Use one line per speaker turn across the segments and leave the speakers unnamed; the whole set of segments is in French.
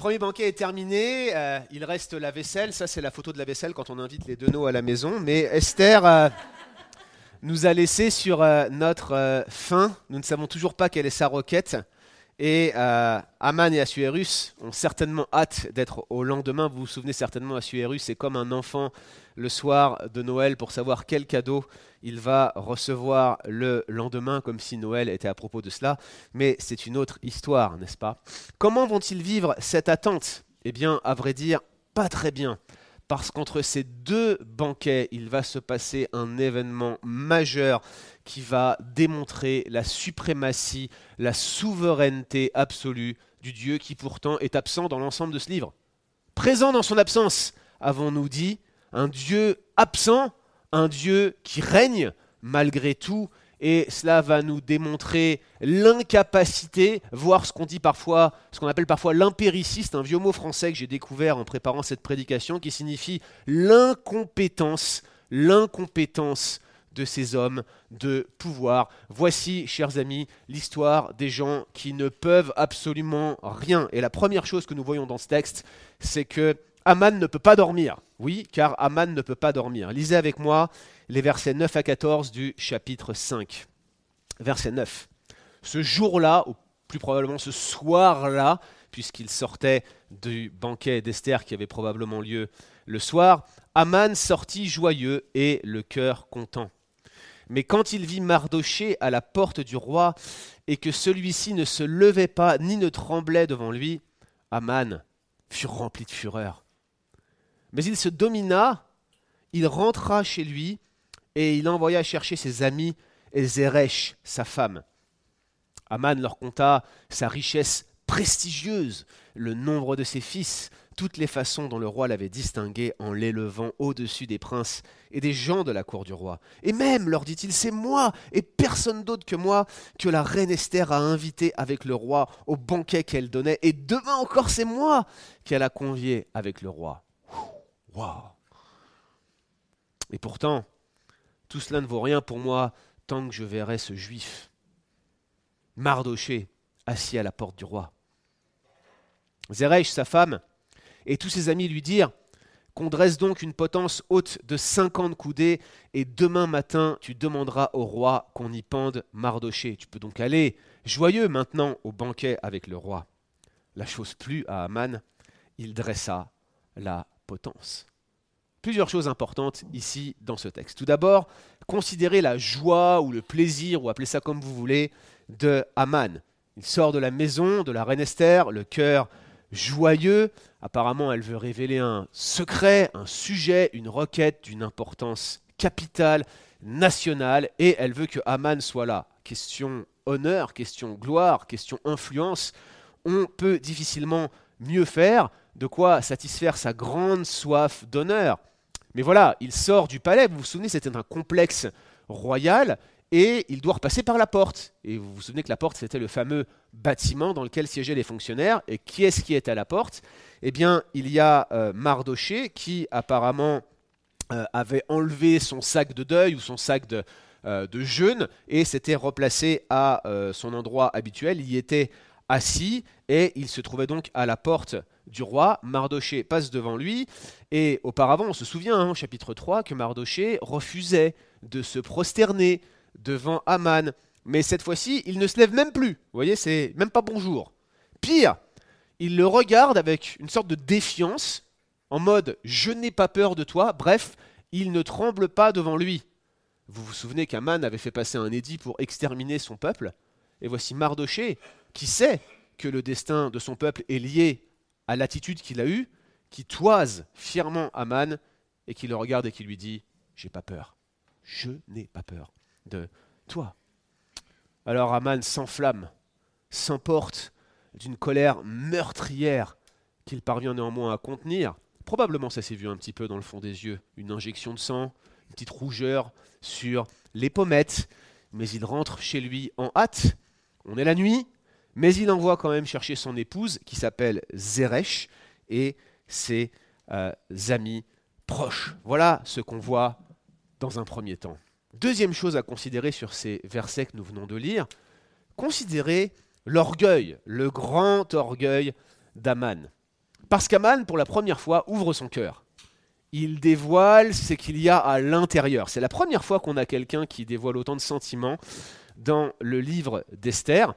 premier banquet est terminé, euh, il reste la vaisselle. Ça, c'est la photo de la vaisselle quand on invite les Deneaux à la maison. Mais Esther euh, nous a laissé sur euh, notre faim. Nous ne savons toujours pas quelle est sa requête. Et Aman et Assuérus ont certainement hâte d'être au lendemain. Vous vous souvenez certainement, Assuérus est comme un enfant le soir de Noël pour savoir quel cadeau il va recevoir le lendemain, comme si Noël était à propos de cela. Mais c'est une autre histoire, n'est-ce pas? Comment vont-ils vivre cette attente? Eh bien, à vrai dire, pas très bien. Parce qu'entre ces deux banquets, il va se passer un événement majeur qui va démontrer la suprématie, la souveraineté absolue du Dieu qui pourtant est absent dans l'ensemble de ce livre. Présent dans son absence, avons-nous dit, un Dieu absent, un Dieu qui règne malgré tout, et cela va nous démontrer l'incapacité, voire ce qu'on dit parfois, ce qu'on appelle parfois l'impériciste, un vieux mot français que j'ai découvert en préparant cette prédication, qui signifie l'incompétence, l'incompétence de ces hommes de pouvoir. Voici, chers amis, l'histoire des gens qui ne peuvent absolument rien. Et la première chose que nous voyons dans ce texte, c'est que Aman ne peut pas dormir. Oui, car Aman ne peut pas dormir. Lisez avec moi les versets 9 à 14 du chapitre 5. Verset 9. Ce jour-là, ou plus probablement ce soir-là, puisqu'il sortait du banquet d'Esther qui avait probablement lieu le soir, Aman sortit joyeux et le cœur content. Mais quand il vit Mardoché à la porte du roi et que celui-ci ne se levait pas ni ne tremblait devant lui, Aman fut rempli de fureur. Mais il se domina, il rentra chez lui, et il envoya chercher ses amis et Zeresh, sa femme. Aman leur conta sa richesse prestigieuse, le nombre de ses fils, toutes les façons dont le roi l'avait distingué en l'élevant au-dessus des princes et des gens de la cour du roi. Et même, leur dit-il, c'est moi et personne d'autre que moi que la reine Esther a invité avec le roi au banquet qu'elle donnait, et demain encore c'est moi qu'elle a convié avec le roi. Et pourtant, tout cela ne vaut rien pour moi tant que je verrai ce juif, Mardoché, assis à la porte du roi. Zeresh, sa femme, et tous ses amis lui dirent qu'on dresse donc une potence haute de cinquante coudées, et demain matin tu demanderas au roi qu'on y pende Mardoché. Tu peux donc aller joyeux maintenant au banquet avec le roi. La chose plut à Aman, il dressa la potence. Plusieurs choses importantes ici dans ce texte. Tout d'abord, considérez la joie ou le plaisir, ou appelez ça comme vous voulez, de Haman. Il sort de la maison de la reine Esther, le cœur joyeux. Apparemment, elle veut révéler un secret, un sujet, une requête d'une importance capitale, nationale, et elle veut que Haman soit là. Question honneur, question gloire, question influence. On peut difficilement mieux faire de quoi satisfaire sa grande soif d'honneur. Mais voilà, il sort du palais, vous vous souvenez, c'était un complexe royal, et il doit repasser par la porte. Et vous vous souvenez que la porte, c'était le fameux bâtiment dans lequel siégeaient les fonctionnaires. Et qui est-ce qui est à la porte? Eh bien, il y a euh, Mardoché qui apparemment euh, avait enlevé son sac de deuil ou son sac de, euh, jeûne et s'était replacé à son endroit habituel. Il y était assis et il se trouvait donc à la porte du roi. Mardoché passe devant lui et auparavant, on se souvient hein, au chapitre 3 que Mardoché refusait de se prosterner devant Aman. Mais cette fois-ci, il ne se lève même plus. Vous voyez, c'est même pas bonjour. Pire, il le regarde avec une sorte de défiance, en mode je n'ai pas peur de toi. Bref, il ne tremble pas devant lui. Vous vous souvenez qu'Aman avait fait passer un édit pour exterminer son peuple? Et voici Mardoché qui sait que le destin de son peuple est lié à l'attitude qu'il a eue, qui toise fièrement Aman et qui le regarde et qui lui dit J'ai pas peur. Je n'ai pas peur de toi. Alors Aman s'enflamme, s'emporte d'une colère meurtrière qu'il parvient néanmoins à contenir. Probablement ça s'est vu un petit peu dans le fond des yeux, une injection de sang, une petite rougeur sur les pommettes, mais il rentre chez lui en hâte. On est la nuit, mais il envoie quand même chercher son épouse qui s'appelle Zeresh et ses euh, amis proches. Voilà ce qu'on voit dans un premier temps. Deuxième chose à considérer sur ces versets que nous venons de lire, considérez l'orgueil, le grand orgueil d'Aman. Parce qu'Aman, pour la première fois, ouvre son cœur. Il dévoile ce qu'il y a à l'intérieur. C'est la première fois qu'on a quelqu'un qui dévoile autant de sentiments dans le livre d'Esther.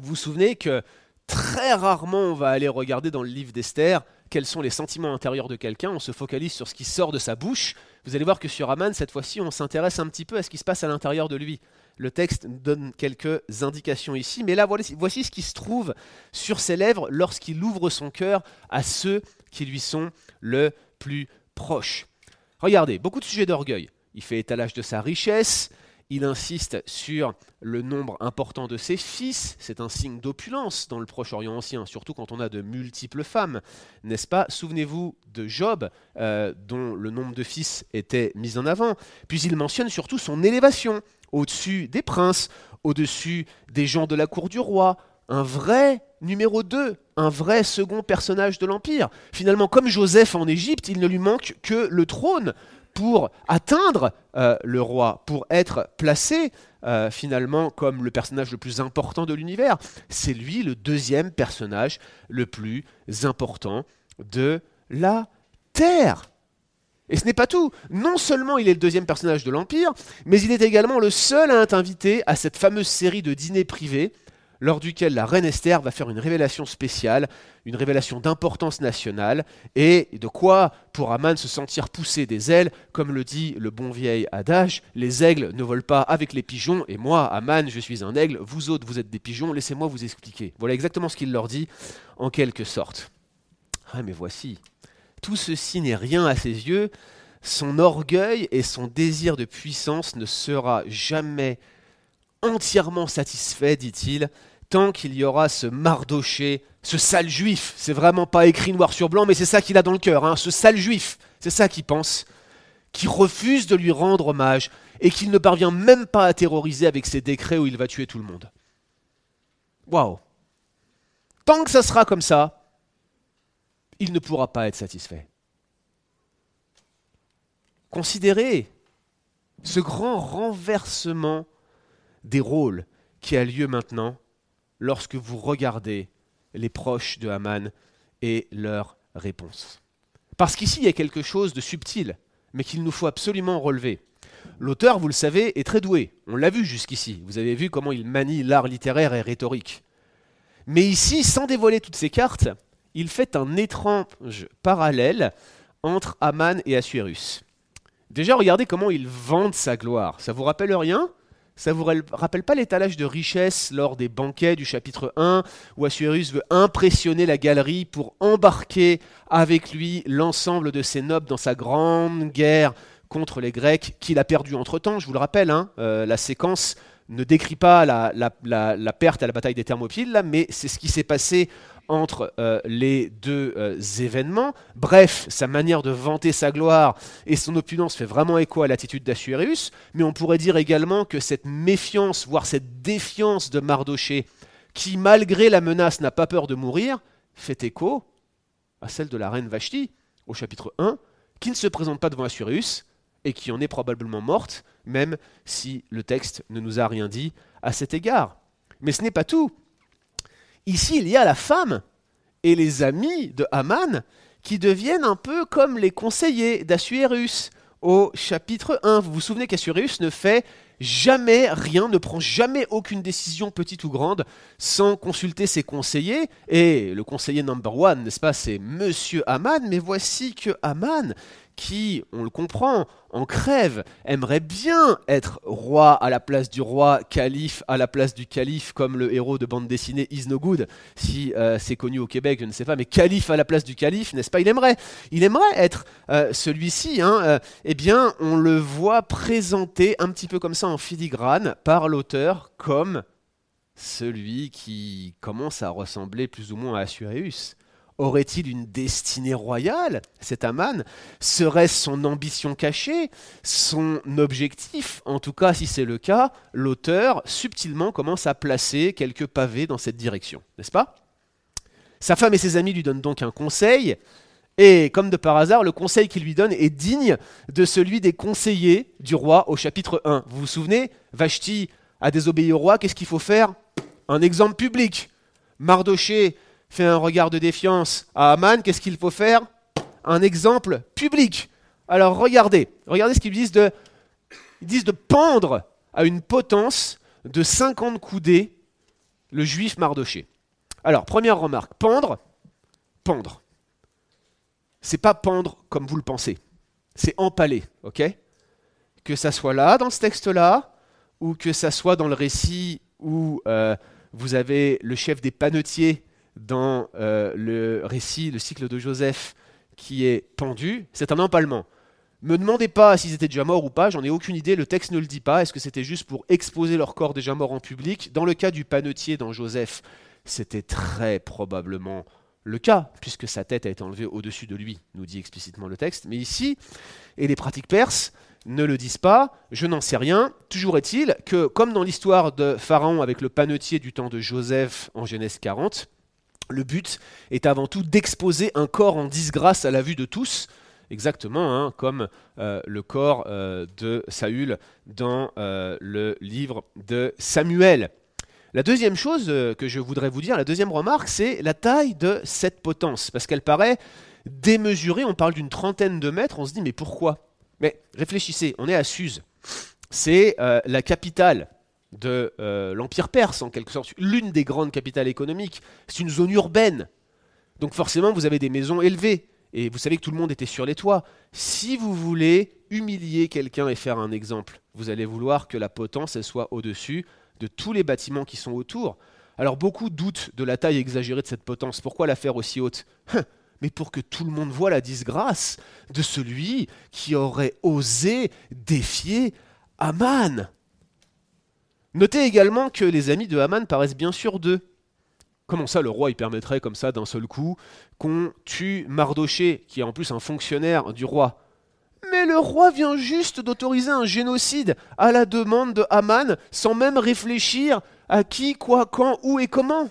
Vous vous souvenez que très rarement on va aller regarder dans le livre d'Esther quels sont les sentiments intérieurs de quelqu'un, on se focalise sur ce qui sort de sa bouche. Vous allez voir que sur Aman, cette fois-ci, on s'intéresse un petit peu à ce qui se passe à l'intérieur de lui. Le texte donne quelques indications ici, mais là, voici ce qui se trouve sur ses lèvres lorsqu'il ouvre son cœur à ceux qui lui sont le plus proches. Regardez, beaucoup de sujets d'orgueil. Il fait étalage de sa richesse, il insiste sur le nombre important de ses fils, c'est un signe d'opulence dans le Proche-Orient ancien, surtout quand on a de multiples femmes, n'est-ce pas? Souvenez-vous de Job, euh, dont le nombre de fils était mis en avant. Puis il mentionne surtout son élévation, au-dessus des princes, au-dessus des gens de la cour du roi, un vrai numéro 2, un vrai second personnage de l'Empire. Finalement, comme Joseph en Égypte, il ne lui manque que le trône pour atteindre euh, le roi, pour être placé euh, finalement comme le personnage le plus important de l'univers. C'est lui le deuxième personnage le plus important de la Terre. Et ce n'est pas tout. Non seulement il est le deuxième personnage de l'Empire, mais il est également le seul à être invité à cette fameuse série de dîners privés lors duquel la reine Esther va faire une révélation spéciale, une révélation d'importance nationale, et de quoi pour Aman se sentir pousser des ailes, comme le dit le bon vieil adage, les aigles ne volent pas avec les pigeons, et moi, Aman, je suis un aigle, vous autres, vous êtes des pigeons, laissez-moi vous expliquer. Voilà exactement ce qu'il leur dit, en quelque sorte. Ah mais voici, tout ceci n'est rien à ses yeux, son orgueil et son désir de puissance ne sera jamais entièrement satisfait, dit-il, tant qu'il y aura ce Mardoché, ce sale juif. C'est vraiment pas écrit noir sur blanc, mais c'est ça qu'il a dans le cœur, hein, ce sale juif. C'est ça qu'il pense, qui refuse de lui rendre hommage et qu'il ne parvient même pas à terroriser avec ses décrets où il va tuer tout le monde. Waouh Tant que ça sera comme ça, il ne pourra pas être satisfait. Considérez ce grand renversement des rôles qui a lieu maintenant lorsque vous regardez les proches de Haman et leurs réponses. Parce qu'ici, il y a quelque chose de subtil, mais qu'il nous faut absolument relever. L'auteur, vous le savez, est très doué. On l'a vu jusqu'ici. Vous avez vu comment il manie l'art littéraire et rhétorique. Mais ici, sans dévoiler toutes ces cartes, il fait un étrange parallèle entre Haman et Assuérus. Déjà, regardez comment il vante sa gloire. Ça vous rappelle rien? Ça vous rappelle pas l'étalage de richesse lors des banquets du chapitre 1 où Assuérus veut impressionner la galerie pour embarquer avec lui l'ensemble de ses nobles dans sa grande guerre contre les Grecs qu'il a perdu entre-temps, je vous le rappelle, hein, euh, la séquence ne décrit pas la, la, perte à la bataille des Thermopyles, mais c'est ce qui s'est passé entre euh, les deux euh, événements. Bref, sa manière de vanter sa gloire et son opulence fait vraiment écho à l'attitude d'Assuérus, mais on pourrait dire également que cette méfiance, voire cette défiance de Mardoché, qui malgré la menace n'a pas peur de mourir, fait écho à celle de la reine Vashti au chapitre 1, qui ne se présente pas devant Assuérus et qui en est probablement morte, même si le texte ne nous a rien dit à cet égard. Mais ce n'est pas tout. Ici, il y a la femme et les amis de Haman qui deviennent un peu comme les conseillers d'Assuérus au chapitre 1. Vous vous souvenez qu'Assuérus ne fait jamais rien, ne prend jamais aucune décision, petite ou grande, sans consulter ses conseillers. Et le conseiller number one, n'est-ce pas, c'est Monsieur Haman. Mais voici que Haman qui, on le comprend, en crève, aimerait bien être roi à la place du roi, calife à la place du calife, comme le héros de bande dessinée Is No Good, si euh, c'est connu au Québec, je ne sais pas, mais calife à la place du calife, n'est-ce pas? Il aimerait, il aimerait être euh, celui-ci. Hein, euh, eh bien, on le voit présenté un petit peu comme ça en filigrane par l'auteur comme celui qui commence à ressembler plus ou moins à Assuréus. Aurait-il une destinée royale, cet Aman Serait-ce son ambition cachée Son objectif? En tout cas, si c'est le cas, l'auteur subtilement commence à placer quelques pavés dans cette direction, n'est-ce pas? Sa femme et ses amis lui donnent donc un conseil, et comme de par hasard, le conseil qu'il lui donne est digne de celui des conseillers du roi au chapitre 1. Vous vous souvenez? Vashti a désobéi au roi, qu'est-ce qu'il faut faire? Un exemple public. Mardoché fait un regard de défiance à Aman, qu'est-ce qu'il faut faire? Un exemple public. Alors regardez, regardez ce qu'ils disent de, pendre à une potence de 50 coudées le juif Mardoché. Alors, première remarque, pendre, pendre. C'est pas pendre comme vous le pensez, c'est empaler, ok? Que ça soit là, dans ce texte-là, ou que ça soit dans le récit où euh, vous avez le chef des panetiers dans euh, le récit, le cycle de Joseph, qui est pendu, c'est un empalement. Me demandez pas s'ils étaient déjà morts ou pas, j'en ai aucune idée, le texte ne le dit pas. Est-ce que c'était juste pour exposer leur corps déjà mort en public? Dans le cas du panetier dans Joseph, c'était très probablement le cas, puisque sa tête a été enlevée au-dessus de lui, nous dit explicitement le texte. Mais ici, et les pratiques perses ne le disent pas, je n'en sais rien. Toujours est-il que, comme dans l'histoire de Pharaon avec le panetier du temps de Joseph en Genèse 40, le but est avant tout d'exposer un corps en disgrâce à la vue de tous, exactement hein, comme euh, le corps euh, de Saül dans euh, le livre de Samuel. La deuxième chose que je voudrais vous dire, la deuxième remarque, c'est la taille de cette potence, parce qu'elle paraît démesurée, on parle d'une trentaine de mètres, on se dit mais pourquoi? Mais réfléchissez, on est à Suse, c'est la capitale de l'Empire perse en quelque sorte, l'une des grandes capitales économiques, c'est une zone urbaine, donc forcément vous avez des maisons élevées, et vous savez que tout le monde était sur les toits. Si vous voulez humilier quelqu'un et faire un exemple, vous allez vouloir que la potence soit au-dessus de tous les bâtiments qui sont autour. Alors beaucoup doutent de la taille exagérée de cette potence. Pourquoi la faire aussi haute? Hein, Mais pour que tout le monde voit la disgrâce de celui qui aurait osé défier Aman. Notez également que les amis de Haman paraissent bien sûrs d'eux. Comment ça, le roi, il permettrait comme ça, d'un seul coup, qu'on tue Mardoché, qui est en plus un fonctionnaire du roi? Mais le roi vient juste d'autoriser un génocide à la demande de Haman, sans même réfléchir à qui, quoi, quand, où et comment.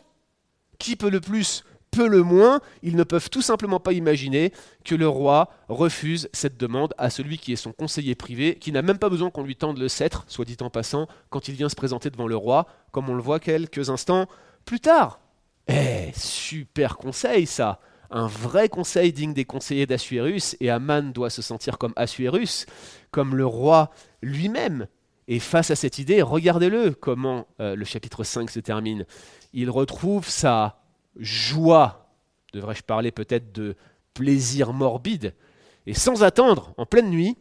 Qui peut le plus Peu le moins, ils ne peuvent tout simplement pas imaginer que le roi refuse cette demande à celui qui est son conseiller privé, qui n'a même pas besoin qu'on lui tende le sceptre, soit dit en passant, quand il vient se présenter devant le roi, comme on le voit quelques instants plus tard. Eh, super conseil ça Un vrai conseil digne des conseillers d'Assuérus, et Aman doit se sentir comme Assuérus, comme le roi lui-même. Et face à cette idée, regardez-le comment euh, le chapitre 5 se termine. Il retrouve sa joie, devrais-je parler peut-être de plaisir morbide, et sans attendre, en pleine nuit,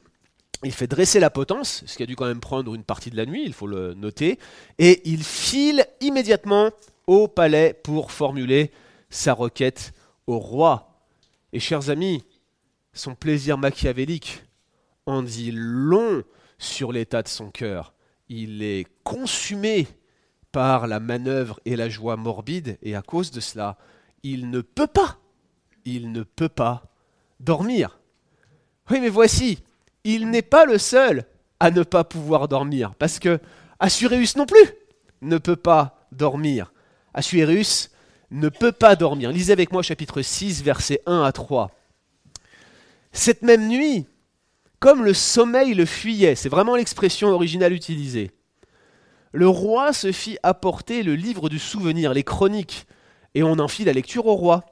il fait dresser la potence, ce qui a dû quand même prendre une partie de la nuit, il faut le noter, et il file immédiatement au palais pour formuler sa requête au roi. Et chers amis, son plaisir machiavélique en dit long sur l'état de son cœur. Il est consumé par la manœuvre et la joie morbide, et à cause de cela, il ne peut pas, il ne peut pas dormir. Oui, mais voici, il n'est pas le seul à ne pas pouvoir dormir, parce que Assuréus non plus ne peut pas dormir. Assuérus ne peut pas dormir. Lisez avec moi chapitre 6, versets 1 à 3. Cette même nuit, comme le sommeil le fuyait, c'est vraiment l'expression originale utilisée, le roi se fit apporter le livre du souvenir, les chroniques, et on en fit la lecture au roi.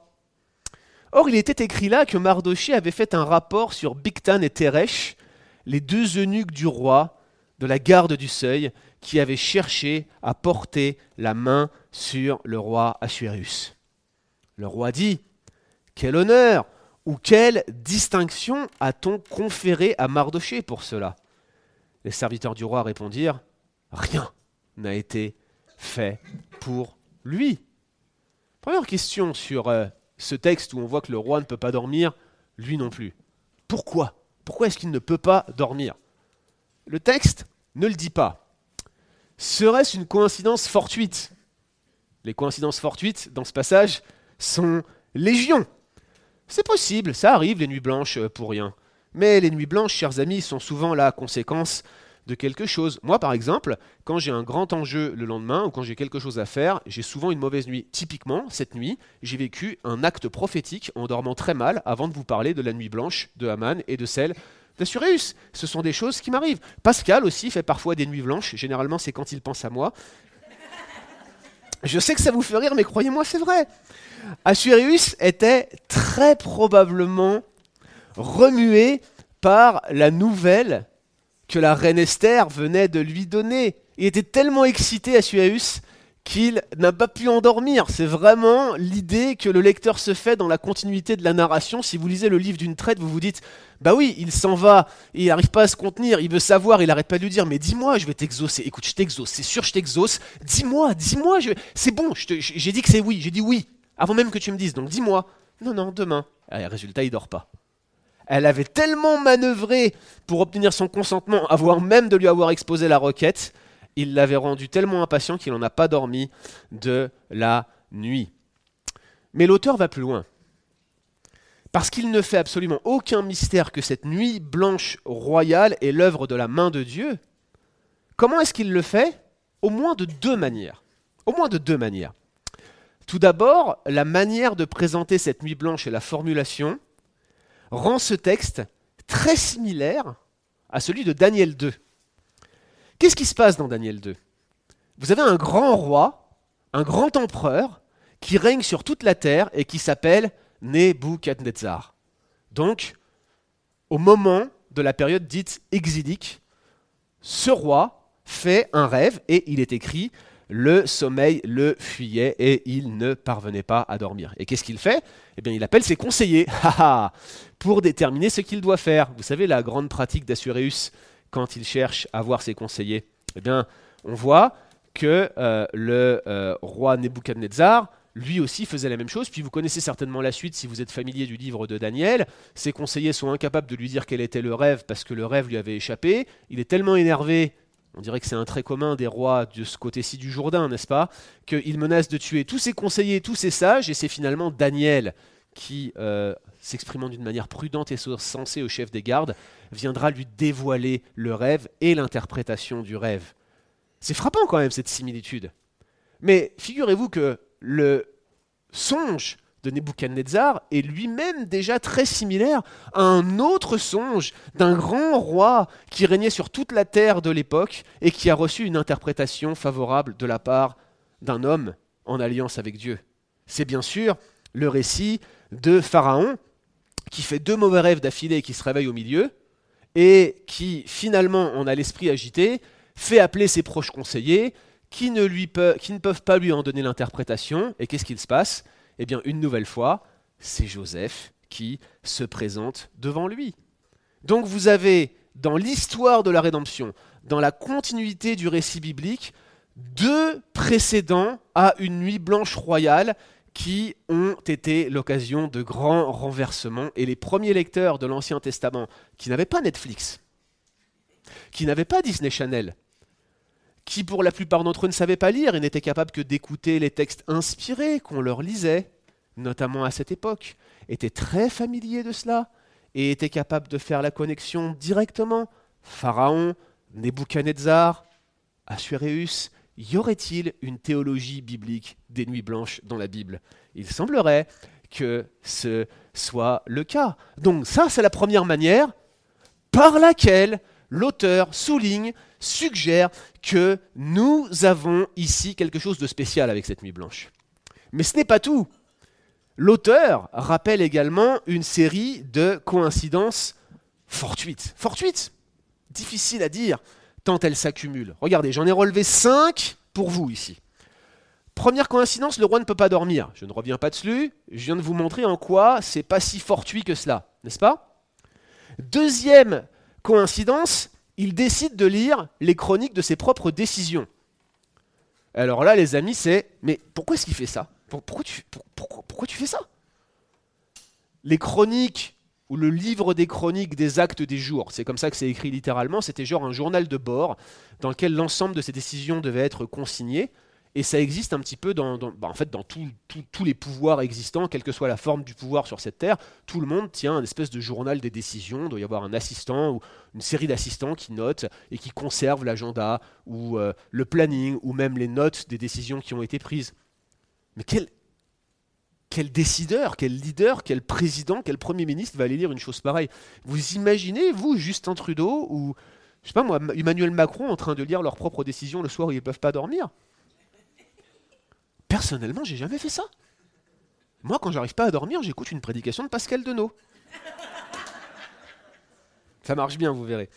Or, il était écrit là que Mardoché avait fait un rapport sur Bictan et Teresh, les deux eunuques du roi, de la garde du seuil, qui avaient cherché à porter la main sur le roi Assuérus. Le roi dit Quel honneur ou quelle distinction a-t-on conféré à Mardoché pour cela? Les serviteurs du roi répondirent Rien n'a été fait pour lui. Première question sur euh, ce texte où on voit que le roi ne peut pas dormir, lui non plus. Pourquoi? Pourquoi est-ce qu'il ne peut pas dormir? Le texte ne le dit pas. Serait-ce une coïncidence fortuite? Les coïncidences fortuites dans ce passage sont légion. C'est possible, ça arrive les nuits blanches euh, pour rien. Mais les nuits blanches, chers amis, sont souvent la conséquence de quelque chose. Moi, par exemple, quand j'ai un grand enjeu le lendemain ou quand j'ai quelque chose à faire, j'ai souvent une mauvaise nuit. Typiquement, cette nuit, j'ai vécu un acte prophétique en dormant très mal avant de vous parler de la nuit blanche de Haman et de celle d'Assuréus. Ce sont des choses qui m'arrivent. Pascal aussi fait parfois des nuits blanches. Généralement, c'est quand il pense à moi. Je sais que ça vous fait rire, mais croyez-moi, c'est vrai. Assuérus était très probablement remué par la nouvelle que la reine Esther venait de lui donner. Il était tellement excité, Assuérus, qu'il n'a pas pu endormir. C'est vraiment l'idée que le lecteur se fait dans la continuité de la narration. Si vous lisez le livre d'une traite, vous vous dites Bah oui, il s'en va, il n'arrive pas à se contenir, il veut savoir, il n'arrête pas de lui dire Mais dis-moi, je vais t'exaucer. Écoute, je t'exauce, c'est sûr, je t'exauce. Dis-moi, dis-moi, c'est bon, j'ai dit que c'est oui, j'ai dit oui, avant même que tu me dises, donc dis-moi. Non, non, demain. Et résultat, il dort pas. Elle avait tellement manœuvré pour obtenir son consentement, avant même de lui avoir exposé la requête, il l'avait rendu tellement impatient qu'il n'en a pas dormi de la nuit. Mais l'auteur va plus loin. Parce qu'il ne fait absolument aucun mystère que cette nuit blanche royale est l'œuvre de la main de Dieu. Comment est-ce qu'il le fait? Au moins de deux manières. Au moins de deux manières. Tout d'abord, la manière de présenter cette nuit blanche et la formulation rend ce texte très similaire à celui de Daniel 2. Qu'est-ce qui se passe dans Daniel 2 Vous avez un grand roi, un grand empereur, qui règne sur toute la terre et qui s'appelle Nebuchadnezzar. Donc, au moment de la période dite exilique, ce roi fait un rêve et il est écrit le sommeil le fuyait et il ne parvenait pas à dormir. Et qu'est-ce qu'il fait? Eh bien, il appelle ses conseillers pour déterminer ce qu'il doit faire. Vous savez, la grande pratique d'Assuréus quand il cherche à voir ses conseillers Eh bien, on voit que euh, le euh, roi Nebuchadnezzar, lui aussi faisait la même chose. Puis vous connaissez certainement la suite si vous êtes familier du livre de Daniel. Ses conseillers sont incapables de lui dire quel était le rêve parce que le rêve lui avait échappé. Il est tellement énervé, on dirait que c'est un trait commun des rois de ce côté-ci du Jourdain, n'est-ce pas Qu'il menace de tuer tous ses conseillers, tous ses sages, et c'est finalement Daniel qui, euh, s'exprimant d'une manière prudente et sensée au chef des gardes, viendra lui dévoiler le rêve et l'interprétation du rêve. C'est frappant quand même cette similitude. Mais figurez-vous que le songe de Nebuchadnezzar est lui-même déjà très similaire à un autre songe d'un grand roi qui régnait sur toute la terre de l'époque et qui a reçu une interprétation favorable de la part d'un homme en alliance avec Dieu. C'est bien sûr le récit de Pharaon qui fait deux mauvais rêves d'affilée et qui se réveille au milieu, et qui finalement en a l'esprit agité, fait appeler ses proches conseillers, qui ne, peuvent pas lui en donner l'interprétation, et qu'est-ce qu'il se passe? Eh bien, une nouvelle fois, c'est Joseph qui se présente devant lui. Donc vous avez dans l'histoire de la rédemption, dans la continuité du récit biblique, deux précédents à une nuit blanche royale qui ont été l'occasion de grands renversements. Et les premiers lecteurs de l'Ancien Testament, qui n'avaient pas Netflix, qui n'avaient pas Disney Channel, qui pour la plupart d'entre eux ne savaient pas lire et n'étaient capables que d'écouter les textes inspirés qu'on leur lisait, notamment à cette époque, étaient très familiers de cela et étaient capables de faire la connexion directement. Pharaon, Nebuchadnezzar, Assuérus, y aurait-il une théologie biblique des nuits blanches dans la Bible? Il semblerait que ce soit le cas. Donc ça, c'est la première manière par laquelle l'auteur souligne, suggère que nous avons ici quelque chose de spécial avec cette nuit blanche. Mais ce n'est pas tout. L'auteur rappelle également une série de coïncidences fortuites. Fortuites Difficile à dire tant elles s'accumulent. Regardez, j'en ai relevé cinq pour vous ici. Première coïncidence, le roi ne peut pas dormir. Je ne reviens pas dessus, je viens de vous montrer en quoi c'est pas si fortuit que cela, n'est-ce pas? Deuxième coïncidence, il décide de lire les chroniques de ses propres décisions. Alors là, les amis, c'est mais pourquoi est-ce qu'il fait ça? Pourquoi tu, fais ça? Les chroniques ou le livre des chroniques des actes des jours. C'est comme ça que c'est écrit littéralement. C'était genre un journal de bord dans lequel l'ensemble de ces décisions devait être consigné. Et ça existe un petit peu dans, bah, en fait, dans tous les pouvoirs existants, quelle que soit la forme du pouvoir sur cette terre. Tout le monde tient un espèce de journal des décisions. Il doit y avoir un assistant ou une série d'assistants qui notent et qui conservent l'agenda ou euh, le planning ou même les notes des décisions qui ont été prises. Mais quel, décideur, quel leader, quel président, quel premier ministre va aller lire une chose pareille? Vous imaginez, vous, Justin Trudeau ou, je sais pas moi, Emmanuel Macron en train de lire leurs propres décisions le soir où ils ne peuvent pas dormir? Personnellement, j'ai jamais fait ça. Moi, quand j'arrive pas à dormir, j'écoute une prédication de Pascal Denot. Ça marche bien, vous verrez.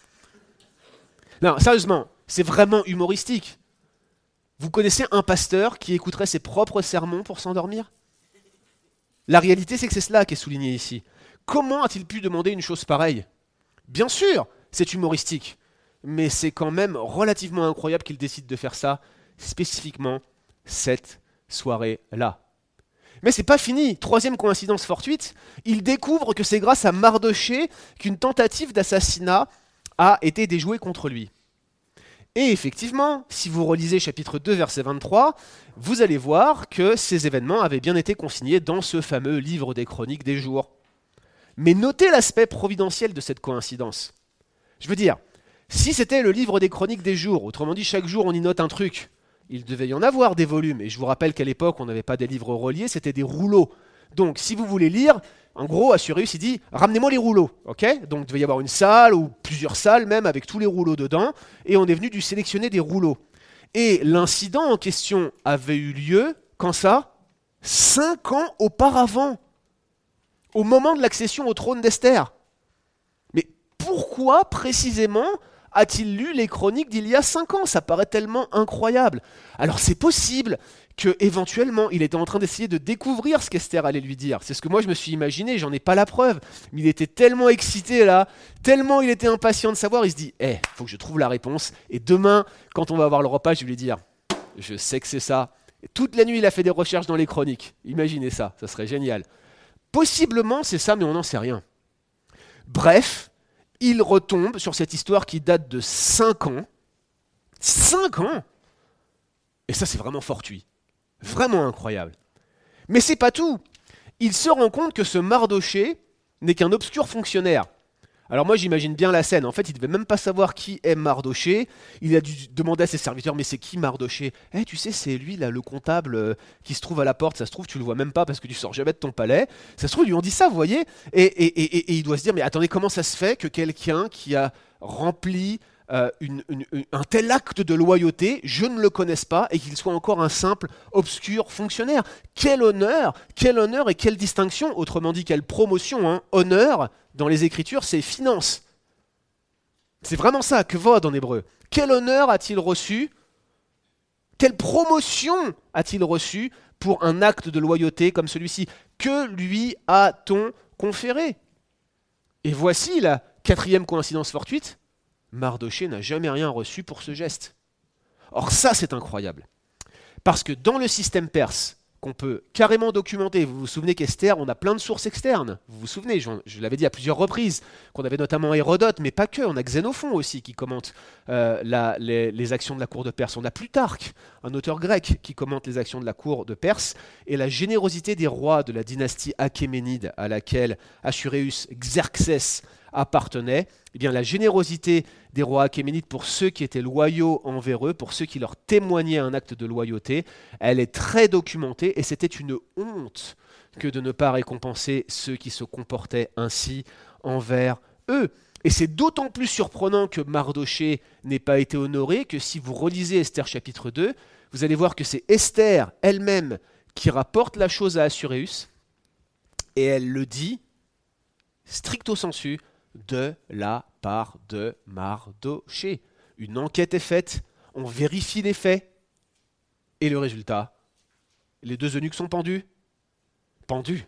Non, sérieusement, c'est vraiment humoristique. Vous connaissez un pasteur qui écouterait ses propres sermons pour s'endormir? La réalité, c'est que c'est cela qui est souligné ici. Comment a-t-il pu demander une chose pareille? Bien sûr, c'est humoristique, mais c'est quand même relativement incroyable qu'il décide de faire ça spécifiquement cette soirée-là. Mais c'est pas fini. Troisième coïncidence fortuite, il découvre que c'est grâce à Mardoché qu'une tentative d'assassinat a été déjouée contre lui. Et effectivement, si vous relisez chapitre 2, verset 23, vous allez voir que ces événements avaient bien été consignés dans ce fameux livre des chroniques des jours. Mais notez l'aspect providentiel de cette coïncidence. Je veux dire, si c'était le livre des chroniques des jours, autrement dit chaque jour on y note un truc, il devait y en avoir des volumes. Et je vous rappelle qu'à l'époque, on n'avait pas des livres reliés, c'était des rouleaux. Donc, si vous voulez lire, en gros, Assureus, il dit Ramenez-moi les rouleaux. Donc, il devait y avoir une salle ou plusieurs salles même avec tous les rouleaux dedans. Et on est venu du sélectionner des rouleaux. Et l'incident en question avait eu lieu, quand ça? Cinq ans auparavant. Au moment de l'accession au trône d'Esther. Mais pourquoi précisément a-t-il lu les chroniques d'il y a cinq ans? Ça paraît tellement incroyable. Alors c'est possible que éventuellement il était en train d'essayer de découvrir ce qu'Esther allait lui dire. C'est ce que moi je me suis imaginé, j'en ai pas la preuve, mais il était tellement excité là, tellement il était impatient de savoir, il se dit "Eh, faut que je trouve la réponse et demain quand on va avoir le repas, je vais lui dire "Je sais que c'est ça." toute la nuit, il a fait des recherches dans les chroniques. Imaginez ça, ça serait génial. Possiblement, c'est ça, mais on n'en sait rien. Bref, il retombe sur cette histoire qui date de 5 ans. 5 ans Et ça, c'est vraiment fortuit. Vraiment incroyable. Mais c'est pas tout. Il se rend compte que ce Mardoché n'est qu'un obscur fonctionnaire. Alors moi j'imagine bien la scène. En fait, il devait même pas savoir qui est Mardoché. Il a dû demander à ses serviteurs mais c'est qui Mardoché? Eh tu sais c'est lui là le comptable euh, qui se trouve à la porte. Ça se trouve tu le vois même pas parce que tu sors jamais de ton palais. Ça se trouve ils lui ont dit ça, vous voyez? Et, et, il doit se dire mais attendez comment ça se fait que quelqu'un qui a rempli euh, un tel acte de loyauté, je ne le connaisse pas et qu'il soit encore un simple, obscur fonctionnaire. Quel honneur, quel honneur et quelle distinction, autrement dit quelle promotion, hein. honneur dans les Écritures, c'est finance. C'est vraiment ça, que vod en hébreu. Quel honneur a-t-il reçu? Quelle promotion a-t-il reçu pour un acte de loyauté comme celui-ci? Que lui a-t-on conféré? Et voici la quatrième coïncidence fortuite. Mardoché n'a jamais rien reçu pour ce geste. Or ça, c'est incroyable. Parce que dans le système perse, qu'on peut carrément documenter. Vous vous souvenez qu'Esther, on a plein de sources externes. Vous vous souvenez, je, l'avais dit à plusieurs reprises, qu'on avait notamment Hérodote, mais pas que. On a Xénophon aussi qui commente euh, les, actions de la cour de Perse. On a Plutarque, un auteur grec, qui commente les actions de la cour de Perse et la générosité des rois de la dynastie achéménide à laquelle Assuréus Xerxès appartenait, eh bien, la générosité des rois achéménides pour ceux qui étaient loyaux envers eux, pour ceux qui leur témoignaient un acte de loyauté, elle est très documentée et c'était une honte que de ne pas récompenser ceux qui se comportaient ainsi envers eux. Et c'est d'autant plus surprenant que Mardoché n'ait pas été honoré que si vous relisez Esther chapitre 2, vous allez voir que c'est Esther elle-même qui rapporte la chose à Assuréus, et elle le dit stricto sensu de la part de Mardoché. Une enquête est faite, on vérifie les faits, et le résultat, les deux eunuques sont pendus. Pendus.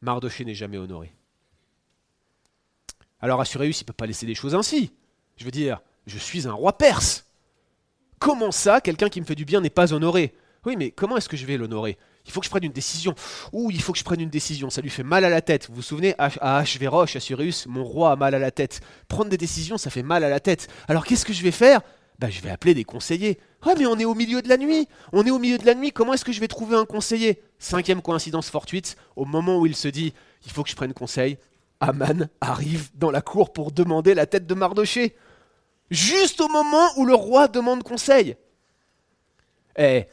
Mardoché n'est jamais honoré. Alors Assuréus, il ne peut pas laisser les choses ainsi. Je veux dire, je suis un roi perse. Comment ça, quelqu'un qui me fait du bien n'est pas honoré? Oui, mais comment est-ce que je vais l'honorer? Il faut que je prenne une décision. Ouh, il faut que je prenne une décision. Ça lui fait mal à la tête. Vous vous souvenez, à Ashverosh, Assuréus, mon roi a mal à la tête. Prendre des décisions, ça fait mal à la tête. Alors qu'est-ce que je vais faire? Bah, je vais appeler des conseillers. Ah, mais on est au milieu de la nuit. On est au milieu de la nuit. Comment est-ce que je vais trouver un conseiller? Cinquième coïncidence fortuite. Au moment où il se dit, il faut que je prenne conseil, Aman arrive dans la cour pour demander la tête de Mardoché. Juste au moment où le roi demande conseil. Eh,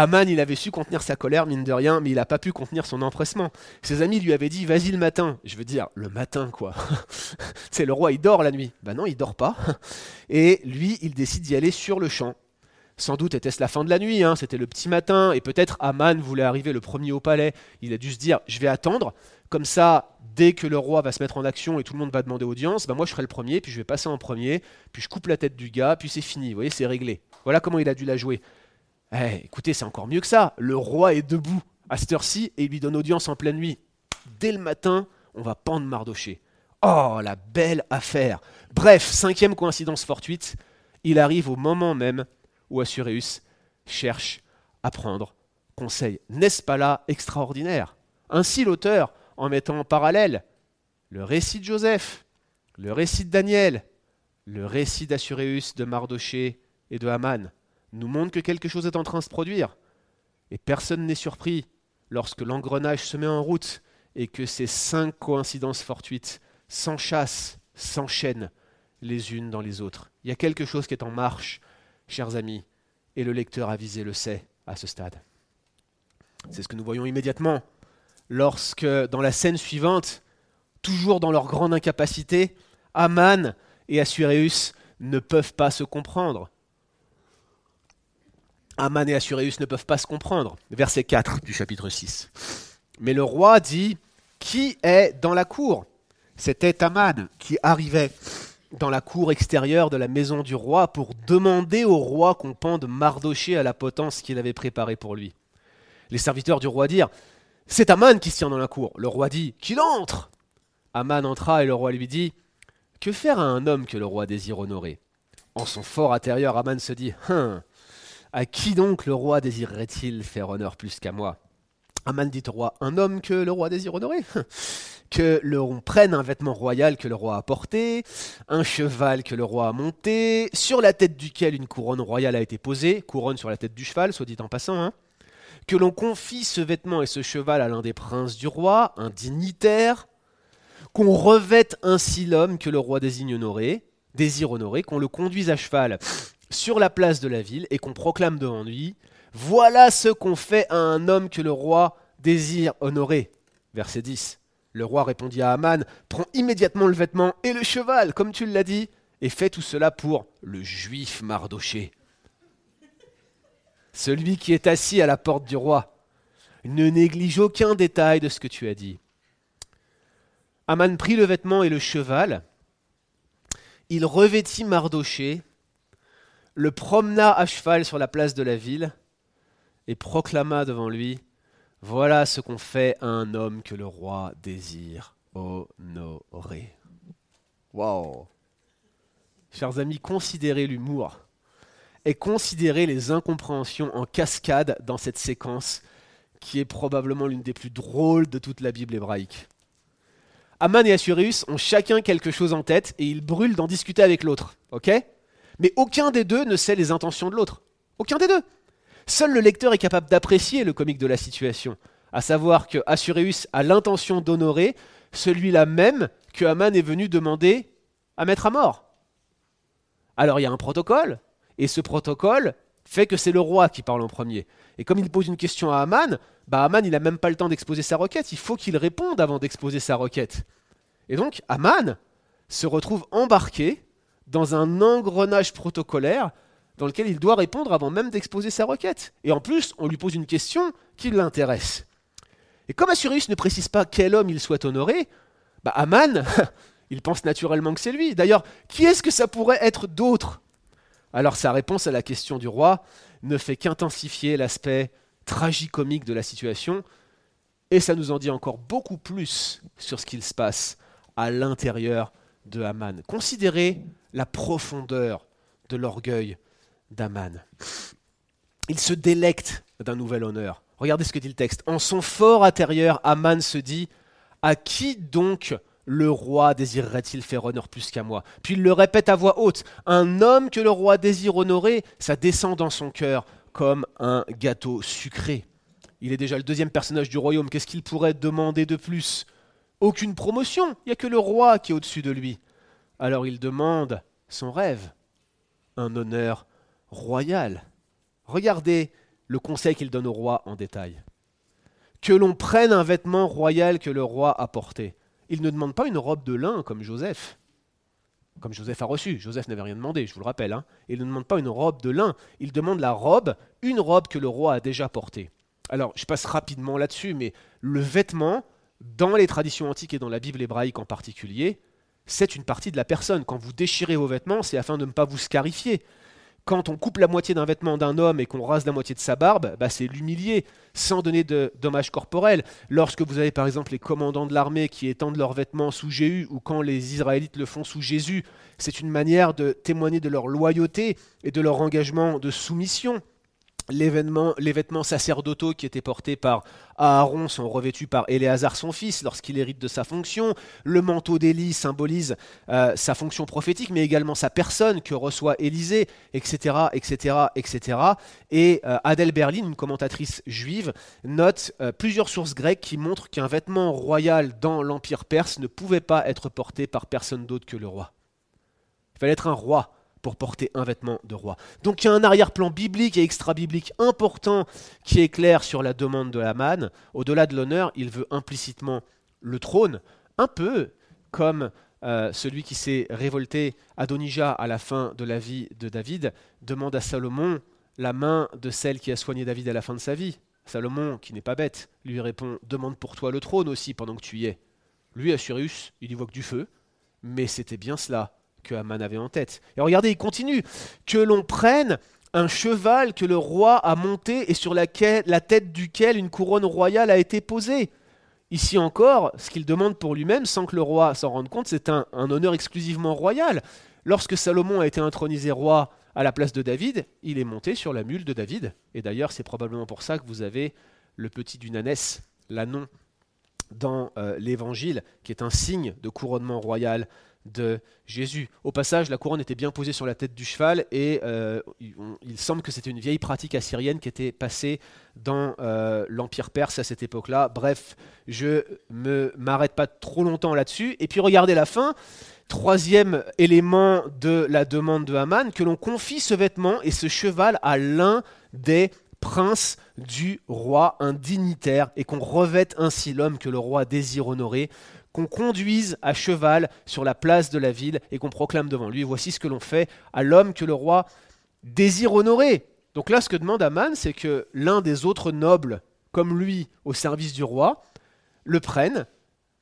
Aman, il avait su contenir sa colère, mine de rien, mais il n'a pas pu contenir son empressement. Ses amis lui avaient dit Vas-y le matin. Je veux dire, le matin, quoi. C'est le roi, il dort la nuit. Ben non, il dort pas. Et lui, il décide d'y aller sur le champ. Sans doute était-ce la fin de la nuit, hein, c'était le petit matin, et peut-être Aman voulait arriver le premier au palais. Il a dû se dire, je vais attendre, comme ça, dès que le roi va se mettre en action et tout le monde va demander audience, bah moi je serai le premier, puis je vais passer en premier, puis je coupe la tête du gars, puis c'est fini, vous voyez, c'est réglé. Voilà comment il a dû la jouer. Eh, écoutez, c'est encore mieux que ça. Le roi est debout à cette heure-ci et il lui donne audience en pleine nuit. Dès le matin, on va pendre Mardoché. Oh, la belle affaire. Bref, cinquième coïncidence fortuite, il arrive au moment même où Assuréus cherche à prendre conseil. N'est-ce pas là extraordinaire? Ainsi l'auteur, en mettant en parallèle le récit de Joseph, le récit de Daniel, le récit d'Assuréus, de Mardoché et de Haman, nous montre que quelque chose est en train de se produire. Et personne n'est surpris lorsque l'engrenage se met en route et que ces cinq coïncidences fortuites s'enchassent, s'enchaînent les unes dans les autres. Il y a quelque chose qui est en marche, chers amis, et le lecteur avisé le sait à ce stade. C'est ce que nous voyons immédiatement lorsque, dans la scène suivante, toujours dans leur grande incapacité, Aman et Assuréus ne peuvent pas se comprendre. Aman et Assuréus ne peuvent pas se comprendre. Verset 4 du chapitre 6. Mais le roi dit Qui est dans la cour? C'était Aman qui arrivait dans la cour extérieure de la maison du roi pour demander au roi qu'on pende Mardoché à la potence qu'il avait préparée pour lui. Les serviteurs du roi dirent C'est Aman qui se tient dans la cour. Le roi dit Qu'il entre Aman entra et le roi lui dit Que faire à un homme que le roi désire honorer? En son fort intérieur, Aman se dit Hein à qui donc le roi désirerait-il faire honneur plus qu'à moi? Aman dit roi, un homme que le roi désire honorer que l'on prenne un vêtement royal que le roi a porté, un cheval que le roi a monté, sur la tête duquel une couronne royale a été posée, couronne sur la tête du cheval, soit dit en passant, hein, que l'on confie ce vêtement et ce cheval à l'un des princes du roi, un dignitaire, qu'on revête ainsi l'homme que le roi désigne honorer, désire honorer, qu'on le conduise à cheval sur la place de la ville et qu'on proclame devant lui Voilà ce qu'on fait à un homme que le roi désire honorer. Verset 10. Le roi répondit à Aman Prends immédiatement le vêtement et le cheval, comme tu l'as dit, et fais tout cela pour le juif Mardoché, celui qui est assis à la porte du roi. Ne néglige aucun détail de ce que tu as dit. Aman prit le vêtement et le cheval. Il revêtit Mardoché le promena à cheval sur la place de la ville et proclama devant lui Voilà ce qu'on fait à un homme que le roi désire honorer. Waouh Chers amis, considérez l'humour et considérez les incompréhensions en cascade dans cette séquence qui est probablement l'une des plus drôles de toute la Bible hébraïque. Aman et Assuréus ont chacun quelque chose en tête et ils brûlent d'en discuter avec l'autre. Ok? Mais aucun des deux ne sait les intentions de l'autre. Aucun des deux. Seul le lecteur est capable d'apprécier le comique de la situation, à savoir que Assuréus a l'intention d'honorer celui-là même que Haman est venu demander à mettre à mort. Alors il y a un protocole, et ce protocole fait que c'est le roi qui parle en premier. Et comme il pose une question à Haman, bah Haman il n'a même pas le temps d'exposer sa requête, il faut qu'il réponde avant d'exposer sa requête. Et donc Haman se retrouve embarqué dans un engrenage protocolaire dans lequel il doit répondre avant même d'exposer sa requête. Et en plus, on lui pose une question qui l'intéresse. Et comme Assuréus ne précise pas quel homme il souhaite honorer, bah Aman, il pense naturellement que c'est lui. D'ailleurs, qui est-ce que ça pourrait être d'autre? Alors sa réponse à la question du roi ne fait qu'intensifier l'aspect tragicomique de la situation, et ça nous en dit encore beaucoup plus sur ce qu'il se passe à l'intérieur de Haman. Considérez la profondeur de l'orgueil d'Aman. Il se délecte d'un nouvel honneur. Regardez ce que dit le texte. En son fort intérieur, Aman se dit À qui donc le roi désirerait-il faire honneur plus qu'à moi? Puis il le répète à voix haute Un homme que le roi désire honorer, ça descend dans son cœur comme un gâteau sucré. Il est déjà le deuxième personnage du royaume. Qu'est-ce qu'il pourrait demander de plus? Aucune promotion. Il n'y a que le roi qui est au-dessus de lui. Alors il demande son rêve, un honneur royal. Regardez le conseil qu'il donne au roi en détail. Que l'on prenne un vêtement royal que le roi a porté. Il ne demande pas une robe de lin comme Joseph. comme Joseph a reçu. Joseph n'avait rien demandé, je vous le rappelle. Hein. Il ne demande pas une robe de lin, il demande la robe, une robe que le roi a déjà portée. Alors, je passe rapidement là-dessus, mais le vêtement, dans les traditions antiques et dans la Bible hébraïque en particulier, c'est une partie de la personne. Quand vous déchirez vos vêtements, c'est afin de ne pas vous scarifier. Quand on coupe la moitié d'un vêtement d'un homme et qu'on rase la moitié de sa barbe, bah c'est l'humilier, sans donner de dommages corporels. Lorsque vous avez par exemple les commandants de l'armée qui étendent leurs vêtements sous Jéhu, ou quand les Israélites le font sous Jésus, c'est une manière de témoigner de leur loyauté et de leur engagement de soumission les vêtements, sacerdotaux qui étaient portés par Aaron sont revêtus par Éléazar son fils lorsqu'il hérite de sa fonction. Le manteau d'Élie symbolise euh, sa fonction prophétique, mais également sa personne que reçoit Élisée, etc., etc., etc. Et euh, Adèle Berlin, une commentatrice juive, note euh, plusieurs sources grecques qui montrent qu'un vêtement royal dans l'Empire perse ne pouvait pas être porté par personne d'autre que le roi. Il fallait être un roi pour porter un vêtement de roi. Donc il y a un arrière-plan biblique et extra-biblique important qui est clair sur la demande de Haman. Au-delà de l'honneur, il veut implicitement le trône, un peu comme euh, celui qui s'est révolté, Adonijah, à la fin de la vie de David, demande à Salomon la main de celle qui a soigné David à la fin de sa vie. Salomon, qui n'est pas bête, lui répond Demande pour toi le trône aussi pendant que tu y es. Lui, Assyrus, il y voit que du feu, mais c'était bien cela que avait en tête. Et regardez, il continue. Que l'on prenne un cheval que le roi a monté et sur laquelle, la tête duquel une couronne royale a été posée. Ici encore, ce qu'il demande pour lui-même, sans que le roi s'en rende compte, c'est un, honneur exclusivement royal. Lorsque Salomon a été intronisé roi à la place de David, il est monté sur la mule de David. Et d'ailleurs, c'est probablement pour ça que vous avez le petit Dunanes, l'annon, dans euh, l'Évangile, qui est un signe de couronnement royal de Jésus. Au passage, la couronne était bien posée sur la tête du cheval et euh, il, semble que c'était une vieille pratique assyrienne qui était passée dans euh, l'Empire perse à cette époque-là. Bref, je ne m'arrête pas trop longtemps là-dessus. Et puis regardez la fin. Troisième élément de la demande de Haman, que l'on confie ce vêtement et ce cheval à l'un des princes du roi, un dignitaire, et qu'on revête ainsi l'homme que le roi désire honorer qu'on conduise à cheval sur la place de la ville et qu'on proclame devant lui, voici ce que l'on fait à l'homme que le roi désire honorer. Donc là, ce que demande Aman, c'est que l'un des autres nobles, comme lui, au service du roi, le prenne,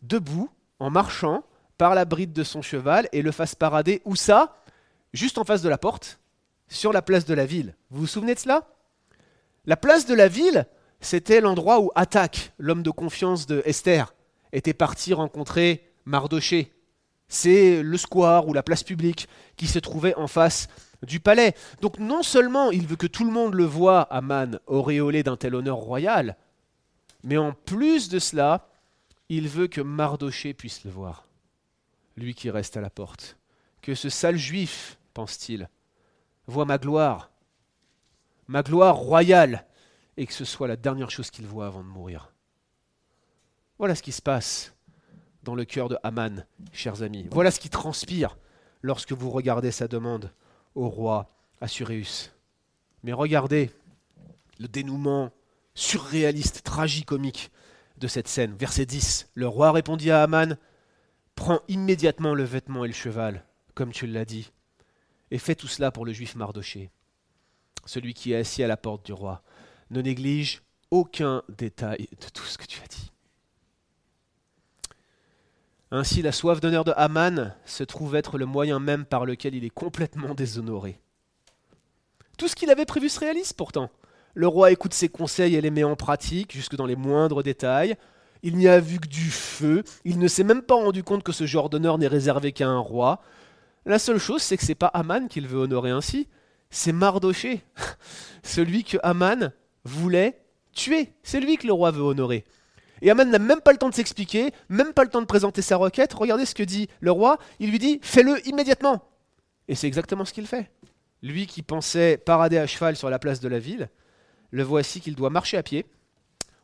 debout, en marchant, par la bride de son cheval, et le fasse parader, où ça? Juste en face de la porte, sur la place de la ville. Vous vous souvenez de cela? La place de la ville, c'était l'endroit où attaque l'homme de confiance de Esther était parti rencontrer Mardoché. C'est le square ou la place publique qui se trouvait en face du palais. Donc non seulement il veut que tout le monde le voie, Aman, auréolé d'un tel honneur royal, mais en plus de cela, il veut que Mardoché puisse le voir, lui qui reste à la porte. Que ce sale juif, pense-t-il, voit ma gloire, ma gloire royale, et que ce soit la dernière chose qu'il voit avant de mourir. Voilà ce qui se passe dans le cœur de Haman, chers amis. Voilà ce qui transpire lorsque vous regardez sa demande au roi Assuréus. Mais regardez le dénouement surréaliste, tragicomique de cette scène. Verset 10. Le roi répondit à Haman Prends immédiatement le vêtement et le cheval, comme tu l'as dit, et fais tout cela pour le juif Mardoché, celui qui est assis à la porte du roi. Ne néglige aucun détail de tout ce que tu as dit. Ainsi, la soif d'honneur de Haman se trouve être le moyen même par lequel il est complètement déshonoré. Tout ce qu'il avait prévu se réalise pourtant. Le roi écoute ses conseils et les met en pratique, jusque dans les moindres détails. Il n'y a vu que du feu. Il ne s'est même pas rendu compte que ce genre d'honneur n'est réservé qu'à un roi. La seule chose, c'est que c'est pas Haman qu'il veut honorer ainsi, c'est Mardoché, celui que Haman voulait tuer. C'est lui que le roi veut honorer. Et Aman n'a même pas le temps de s'expliquer, même pas le temps de présenter sa requête. Regardez ce que dit le roi. Il lui dit Fais-le immédiatement. Et c'est exactement ce qu'il fait. Lui qui pensait parader à cheval sur la place de la ville, le voici qu'il doit marcher à pied,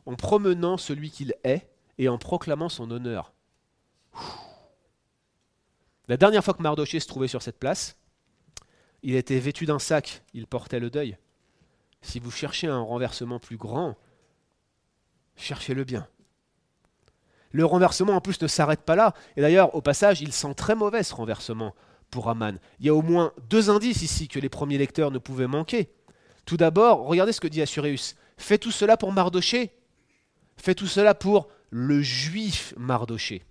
en promenant celui qu'il est et en proclamant son honneur. La dernière fois que Mardoché se trouvait sur cette place, il était vêtu d'un sac, il portait le deuil. Si vous cherchez un renversement plus grand, cherchez-le bien. Le renversement en plus ne s'arrête pas là. Et d'ailleurs, au passage, il sent très mauvais ce renversement. pour Aman. Il y a au moins deux indices ici que les premiers lecteurs ne pouvaient manquer. Tout d'abord, regardez ce que dit Assuréus. Fais tout cela pour Mardoché. Fais tout cela pour le juif Mardoché.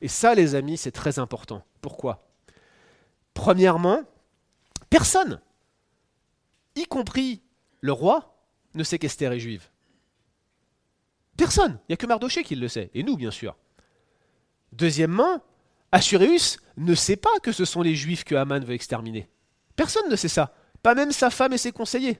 Et ça, les amis, c'est très important. Pourquoi? Premièrement, personne, y compris le roi, ne sait qu'Esther est juive. Personne. Il n'y a que Mardoché qui le sait. Et nous, bien sûr. Deuxièmement, Assuréus ne sait pas que ce sont les juifs que Haman veut exterminer. Personne ne sait ça. Pas même sa femme et ses conseillers.